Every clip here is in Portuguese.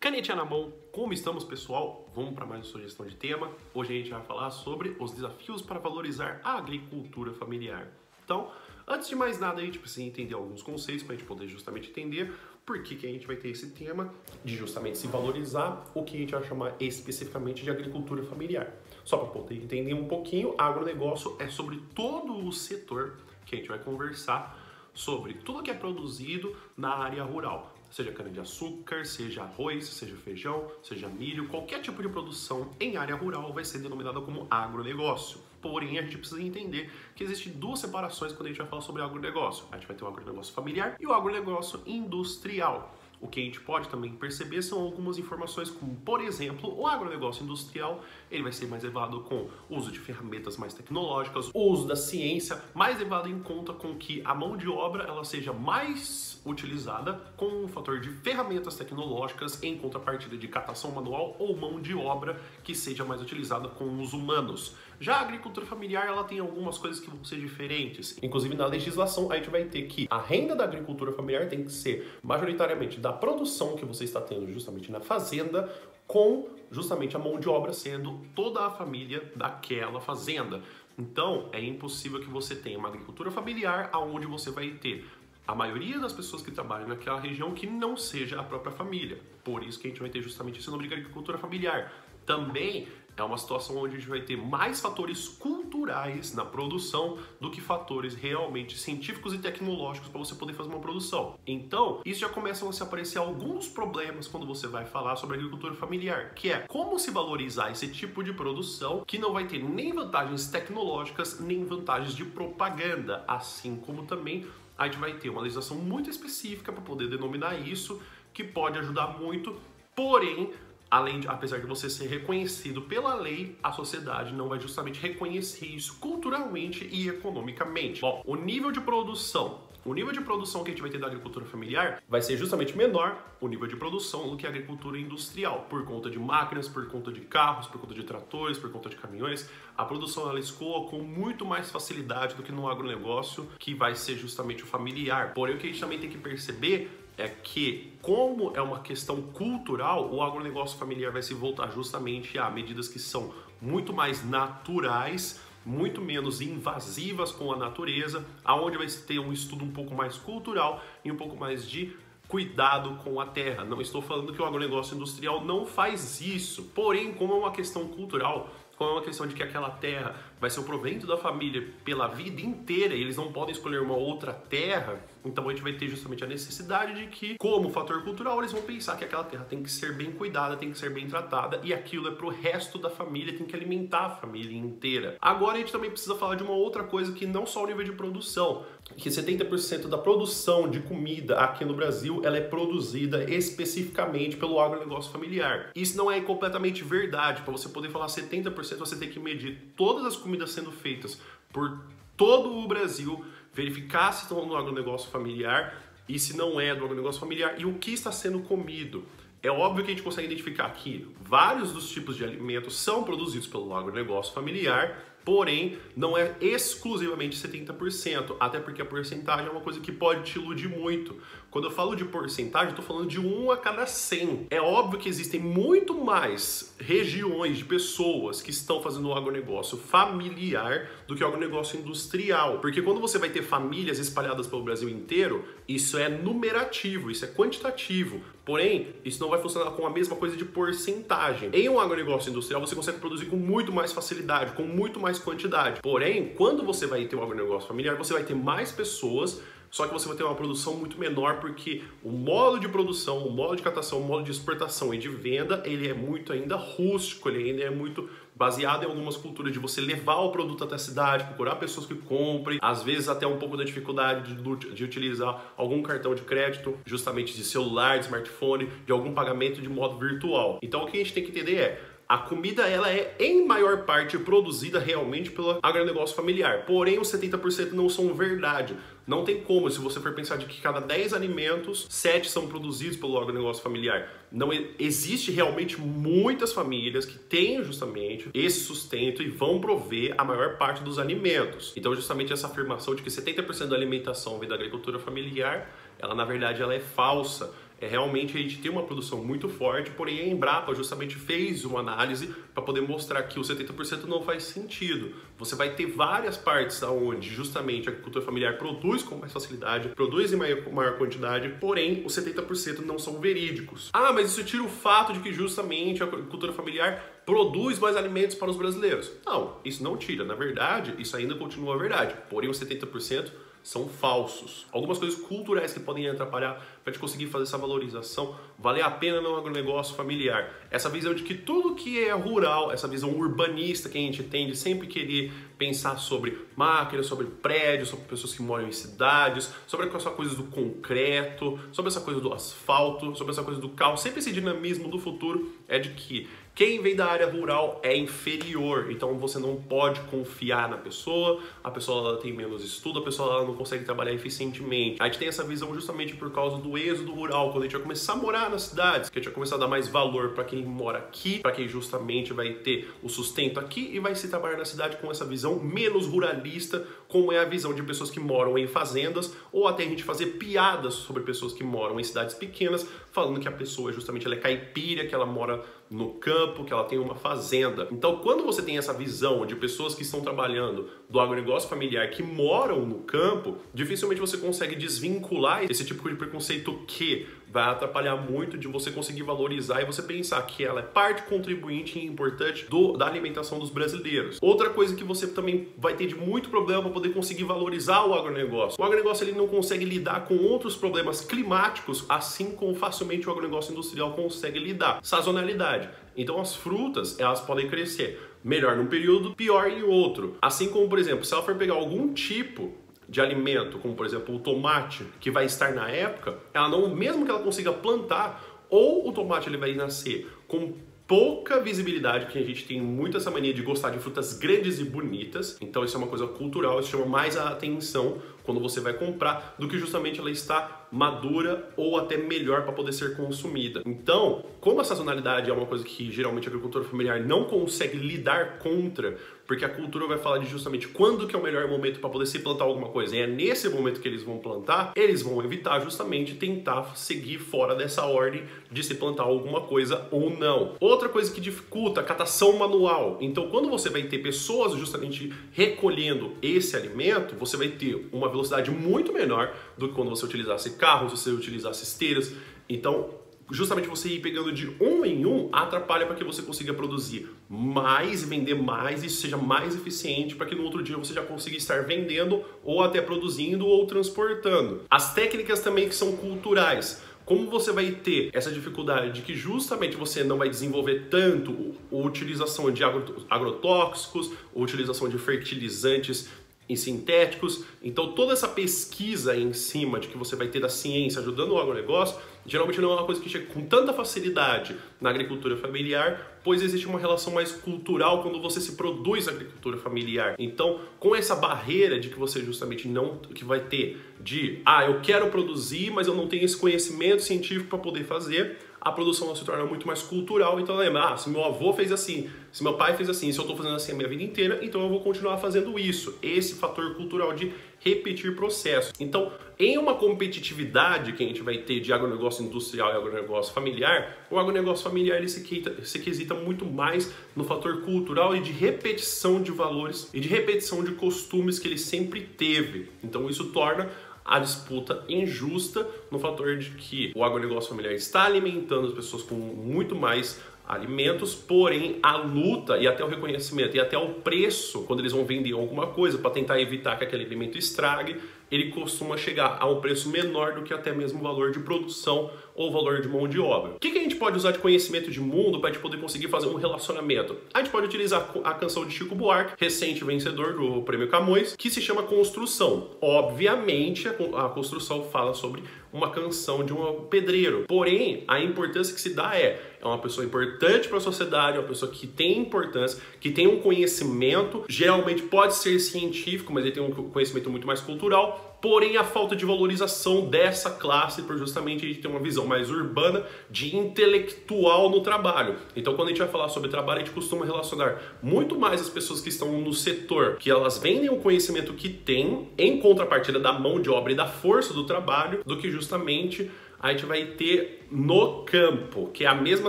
Canetinha na mão, como estamos pessoal? Vamos para mais uma sugestão de tema. Hoje a gente vai falar sobre os desafios para valorizar a agricultura familiar. Então, antes de mais nada, a gente precisa entender alguns conceitos para a gente poder justamente entender por que, que a gente vai ter esse tema de justamente se valorizar o que a gente vai chamar especificamente de agricultura familiar. Só para poder entender um pouquinho, agronegócio é sobre todo o setor que a gente vai conversar sobre tudo que é produzido na área rural seja cana-de-açúcar, seja arroz, seja feijão, seja milho, qualquer tipo de produção em área rural vai ser denominada como agronegócio. Porém, a gente precisa entender que existem duas separações quando a gente vai falar sobre agronegócio. A gente vai ter o agronegócio familiar e o agronegócio industrial. O que a gente pode também perceber são algumas informações, como por exemplo, o agronegócio industrial, ele vai ser mais levado com o uso de ferramentas mais tecnológicas, o uso da ciência, mais levado em conta com que a mão de obra ela seja mais utilizada com o fator de ferramentas tecnológicas em contrapartida de catação manual ou mão de obra que seja mais utilizada com os humanos. Já a agricultura familiar ela tem algumas coisas que vão ser diferentes. Inclusive na legislação a gente vai ter que a renda da agricultura familiar tem que ser majoritariamente da da produção que você está tendo justamente na fazenda, com justamente a mão de obra sendo toda a família daquela fazenda. Então, é impossível que você tenha uma agricultura familiar aonde você vai ter a maioria das pessoas que trabalham naquela região que não seja a própria família. Por isso que a gente vai ter justamente esse nome de agricultura familiar. Também é uma situação onde a gente vai ter mais fatores culturais na produção do que fatores realmente científicos e tecnológicos para você poder fazer uma produção. Então, isso já começam a se aparecer alguns problemas quando você vai falar sobre agricultura familiar, que é como se valorizar esse tipo de produção que não vai ter nem vantagens tecnológicas, nem vantagens de propaganda, assim como também a gente vai ter uma legislação muito específica para poder denominar isso, que pode ajudar muito, porém além de, apesar de você ser reconhecido pela lei, a sociedade não vai justamente reconhecer isso culturalmente e economicamente. Bom, o nível de produção o nível de produção que a gente vai ter da agricultura familiar vai ser justamente menor o nível de produção do que a agricultura industrial, por conta de máquinas, por conta de carros, por conta de tratores, por conta de caminhões. A produção ela escoa com muito mais facilidade do que no agronegócio, que vai ser justamente o familiar. Porém, o que a gente também tem que perceber é que, como é uma questão cultural, o agronegócio familiar vai se voltar justamente a medidas que são muito mais naturais, muito menos invasivas com a natureza, aonde vai se ter um estudo um pouco mais cultural e um pouco mais de cuidado com a terra. Não estou falando que o agronegócio industrial não faz isso, porém, como é uma questão cultural, como é uma questão de que aquela terra vai ser o provento da família pela vida inteira e eles não podem escolher uma outra terra, então a gente vai ter justamente a necessidade de que, como fator cultural, eles vão pensar que aquela terra tem que ser bem cuidada, tem que ser bem tratada e aquilo é pro resto da família, tem que alimentar a família inteira. Agora a gente também precisa falar de uma outra coisa que não só o nível de produção, que 70% da produção de comida aqui no Brasil, ela é produzida especificamente pelo agronegócio familiar. Isso não é completamente verdade, para você poder falar 70%, você tem que medir todas as comidas comidas sendo feitas por todo o Brasil, verificar se estão no agronegócio familiar e se não é do agronegócio familiar e o que está sendo comido. É óbvio que a gente consegue identificar que vários dos tipos de alimentos são produzidos pelo agronegócio familiar, porém não é exclusivamente 70%, até porque a porcentagem é uma coisa que pode te iludir muito. Quando eu falo de porcentagem, estou falando de 1 a cada 100. É óbvio que existem muito mais regiões de pessoas que estão fazendo o agronegócio familiar do que o agronegócio industrial. Porque quando você vai ter famílias espalhadas pelo Brasil inteiro, isso é numerativo, isso é quantitativo. Porém, isso não vai funcionar com a mesma coisa de porcentagem. Em um agronegócio industrial, você consegue produzir com muito mais facilidade, com muito mais quantidade. Porém, quando você vai ter um agronegócio familiar, você vai ter mais pessoas só que você vai ter uma produção muito menor porque o modo de produção, o modo de catação, o modo de exportação e de venda, ele é muito ainda rústico, ele ainda é muito baseado em algumas culturas de você levar o produto até a cidade, procurar pessoas que comprem, às vezes até um pouco da dificuldade de, de utilizar algum cartão de crédito, justamente de celular, de smartphone, de algum pagamento de modo virtual. Então o que a gente tem que entender é a comida ela é em maior parte produzida realmente pelo agronegócio familiar. Porém, os 70% não são verdade. Não tem como, se você for pensar de que cada 10 alimentos, 7 são produzidos pelo agronegócio familiar. Não existe realmente muitas famílias que têm justamente esse sustento e vão prover a maior parte dos alimentos. Então, justamente essa afirmação de que 70% da alimentação vem da agricultura familiar, ela na verdade ela é falsa é realmente a gente ter uma produção muito forte, porém a Embrapa justamente fez uma análise para poder mostrar que o 70% não faz sentido. Você vai ter várias partes onde justamente a agricultura familiar produz com mais facilidade, produz em maior, maior quantidade, porém os 70% não são verídicos. Ah, mas isso tira o fato de que justamente a agricultura familiar produz mais alimentos para os brasileiros. Não, isso não tira. Na verdade, isso ainda continua a verdade. Porém, os 70% são falsos. Algumas coisas culturais que podem atrapalhar para te conseguir fazer essa valorização, valer a pena no agronegócio familiar. Essa visão de que tudo que é rural, essa visão urbanista que a gente tem de sempre querer pensar sobre máquinas, sobre prédios, sobre pessoas que moram em cidades, sobre essa coisa do concreto, sobre essa coisa do asfalto, sobre essa coisa do carro, sempre esse dinamismo do futuro é de que quem vem da área rural é inferior, então você não pode confiar na pessoa, a pessoa tem menos estudo, a pessoa não consegue trabalhar eficientemente. A gente tem essa visão justamente por causa do êxodo rural, quando a gente vai começar a morar nas cidades, que a gente vai começar a dar mais valor para quem mora aqui, para quem justamente vai ter o sustento aqui e vai se trabalhar na cidade com essa visão menos ruralista, como é a visão de pessoas que moram em fazendas, ou até a gente fazer piadas sobre pessoas que moram em cidades pequenas, falando que a pessoa justamente ela é caipira, que ela mora no campo, que ela tem uma fazenda. Então, quando você tem essa visão de pessoas que estão trabalhando do agronegócio familiar que moram no campo, dificilmente você consegue desvincular esse tipo de preconceito que vai atrapalhar muito de você conseguir valorizar e você pensar que ela é parte contribuinte e importante do, da alimentação dos brasileiros. Outra coisa que você também vai ter de muito problema para poder conseguir valorizar o agronegócio. O agronegócio ele não consegue lidar com outros problemas climáticos assim como facilmente o agronegócio industrial consegue lidar. Sazonalidade. Então as frutas, elas podem crescer melhor num período, pior em outro. Assim como, por exemplo, se ela for pegar algum tipo de alimento, como por exemplo o tomate, que vai estar na época, ela não, mesmo que ela consiga plantar, ou o tomate ele vai nascer com pouca visibilidade, que a gente tem muito essa mania de gostar de frutas grandes e bonitas, então isso é uma coisa cultural, isso chama mais a atenção quando você vai comprar, do que justamente ela está madura ou até melhor para poder ser consumida. Então, como a sazonalidade é uma coisa que geralmente a agricultura familiar não consegue lidar contra, porque a cultura vai falar de justamente quando que é o melhor momento para poder se plantar alguma coisa, e é nesse momento que eles vão plantar, eles vão evitar justamente tentar seguir fora dessa ordem de se plantar alguma coisa ou não. Outra coisa que dificulta a catação manual. Então, quando você vai ter pessoas justamente recolhendo esse alimento, você vai ter uma velocidade velocidade muito menor do que quando você utilizasse carros, você utilizasse esteiras. Então, justamente você ir pegando de um em um atrapalha para que você consiga produzir mais vender mais e isso seja mais eficiente para que no outro dia você já consiga estar vendendo ou até produzindo ou transportando. As técnicas também que são culturais. Como você vai ter essa dificuldade de que justamente você não vai desenvolver tanto a utilização de agrotóxicos, a utilização de fertilizantes em sintéticos. Então, toda essa pesquisa em cima de que você vai ter da ciência ajudando o agronegócio, geralmente não é uma coisa que chega com tanta facilidade na agricultura familiar, pois existe uma relação mais cultural quando você se produz agricultura familiar. Então, com essa barreira de que você justamente não que vai ter de, ah, eu quero produzir, mas eu não tenho esse conhecimento científico para poder fazer, a produção se torna muito mais cultural. Então lembra, ah, se meu avô fez assim, se meu pai fez assim, se eu estou fazendo assim a minha vida inteira, então eu vou continuar fazendo isso. Esse fator cultural de repetir processos. Então, em uma competitividade que a gente vai ter de agronegócio industrial e agronegócio familiar, o agronegócio familiar ele se, quita, se quesita muito mais no fator cultural e de repetição de valores e de repetição de costumes que ele sempre teve. Então, isso torna a disputa injusta no fator de que o agronegócio familiar está alimentando as pessoas com muito mais alimentos, porém a luta e até o reconhecimento e até o preço, quando eles vão vender alguma coisa para tentar evitar que aquele alimento estrague, ele costuma chegar a um preço menor do que até mesmo o valor de produção ou valor de mão de obra. O que, que a gente pode usar de conhecimento de mundo para a gente poder conseguir fazer um relacionamento? A gente pode utilizar a canção de Chico Buarque, recente vencedor do Prêmio Camões, que se chama Construção. Obviamente, a construção fala sobre uma canção de um pedreiro. Porém, a importância que se dá é é uma pessoa importante para a sociedade, é uma pessoa que tem importância, que tem um conhecimento, geralmente pode ser científico, mas ele tem um conhecimento muito mais cultural, porém a falta de valorização dessa classe por justamente a gente ter uma visão mais urbana de intelectual no trabalho. Então quando a gente vai falar sobre trabalho, a gente costuma relacionar muito mais as pessoas que estão no setor, que elas vendem o conhecimento que têm em contrapartida da mão de obra e da força do trabalho, do que justamente a gente vai ter no campo, que é a mesma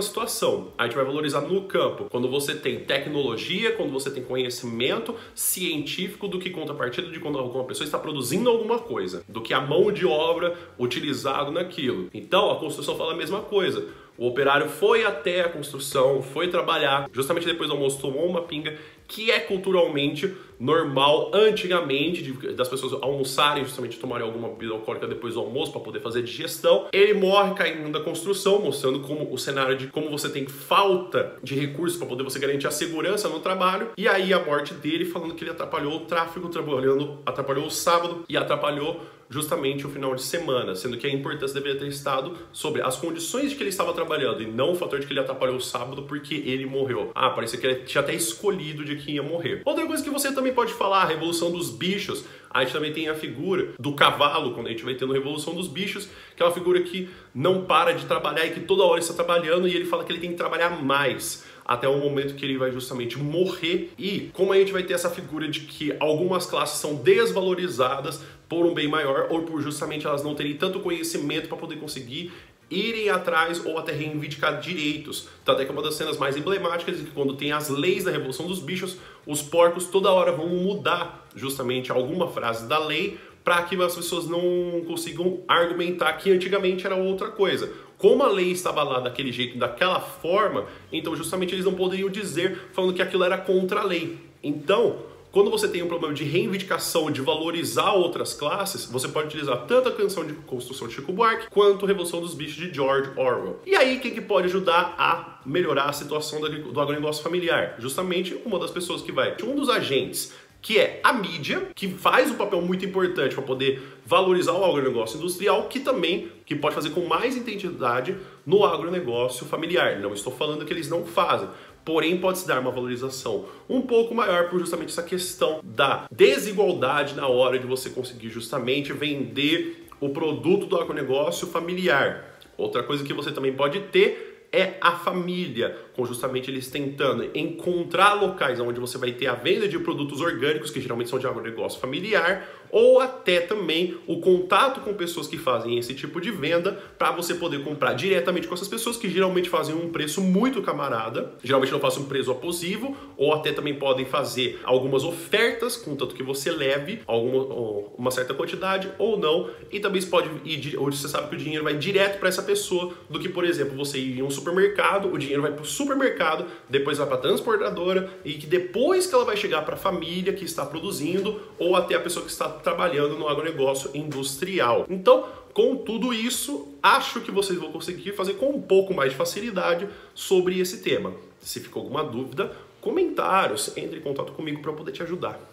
situação. A gente vai valorizar no campo, quando você tem tecnologia, quando você tem conhecimento científico do que contrapartida de quando alguma pessoa está produzindo alguma coisa, do que a mão de obra utilizado naquilo. Então, a construção fala a mesma coisa. O operário foi até a construção, foi trabalhar, justamente depois do almoço tomou uma pinga, que é culturalmente normal antigamente de, das pessoas almoçarem, justamente tomarem alguma bebida alcoólica depois do almoço para poder fazer digestão. Ele morre caindo da construção, mostrando como o cenário de como você tem falta de recursos para poder você garantir a segurança no trabalho. E aí a morte dele falando que ele atrapalhou o tráfego trabalhando, atrapalhou o sábado e atrapalhou justamente o final de semana, sendo que a importância deveria ter estado sobre as condições de que ele estava trabalhando e não o fator de que ele atrapalhou o sábado porque ele morreu. Ah, parecia que ele tinha até escolhido de que ia morrer. Outra coisa que você também pode falar, a Revolução dos Bichos. A gente também tem a figura do cavalo, quando a gente vai tendo a Revolução dos Bichos, que é uma figura que não para de trabalhar e que toda hora está trabalhando e ele fala que ele tem que trabalhar mais até o momento que ele vai justamente morrer. E como a gente vai ter essa figura de que algumas classes são desvalorizadas por um bem maior ou por justamente elas não terem tanto conhecimento para poder conseguir irem atrás ou até reivindicar direitos. Tanto é que é uma das cenas mais emblemáticas é que quando tem as leis da Revolução dos Bichos, os porcos toda hora vão mudar justamente alguma frase da lei para que as pessoas não consigam argumentar que antigamente era outra coisa. Como a lei estava lá daquele jeito, daquela forma, então justamente eles não poderiam dizer falando que aquilo era contra a lei. Então, quando você tem um problema de reivindicação, de valorizar outras classes, você pode utilizar tanto a canção de construção de Chico Buarque quanto a Revolução dos Bichos de George Orwell. E aí, quem que pode ajudar a melhorar a situação do agronegócio familiar? Justamente uma das pessoas que vai, um dos agentes que é a mídia, que faz um papel muito importante para poder valorizar o agronegócio industrial, que também que pode fazer com mais intensidade no agronegócio familiar. Não estou falando que eles não fazem, porém pode se dar uma valorização um pouco maior por justamente essa questão da desigualdade na hora de você conseguir justamente vender o produto do agronegócio familiar. Outra coisa que você também pode ter é a família, com justamente eles tentando encontrar locais onde você vai ter a venda de produtos orgânicos, que geralmente são de agronegócio familiar, ou até também o contato com pessoas que fazem esse tipo de venda para você poder comprar diretamente com essas pessoas que geralmente fazem um preço muito camarada, geralmente não fazem um preço abusivo, ou até também podem fazer algumas ofertas, contanto que você leve alguma, uma certa quantidade ou não, e também você pode ir, ou você sabe que o dinheiro vai direto para essa pessoa, do que, por exemplo, você ir em um supermercado, o dinheiro vai para o supermercado, depois vai para a transportadora, e que depois que ela vai chegar para a família que está produzindo, ou até a pessoa que está trabalhando no agronegócio industrial. Então, com tudo isso, acho que vocês vão conseguir fazer com um pouco mais de facilidade sobre esse tema. Se ficou alguma dúvida, comentários, entre em contato comigo para poder te ajudar.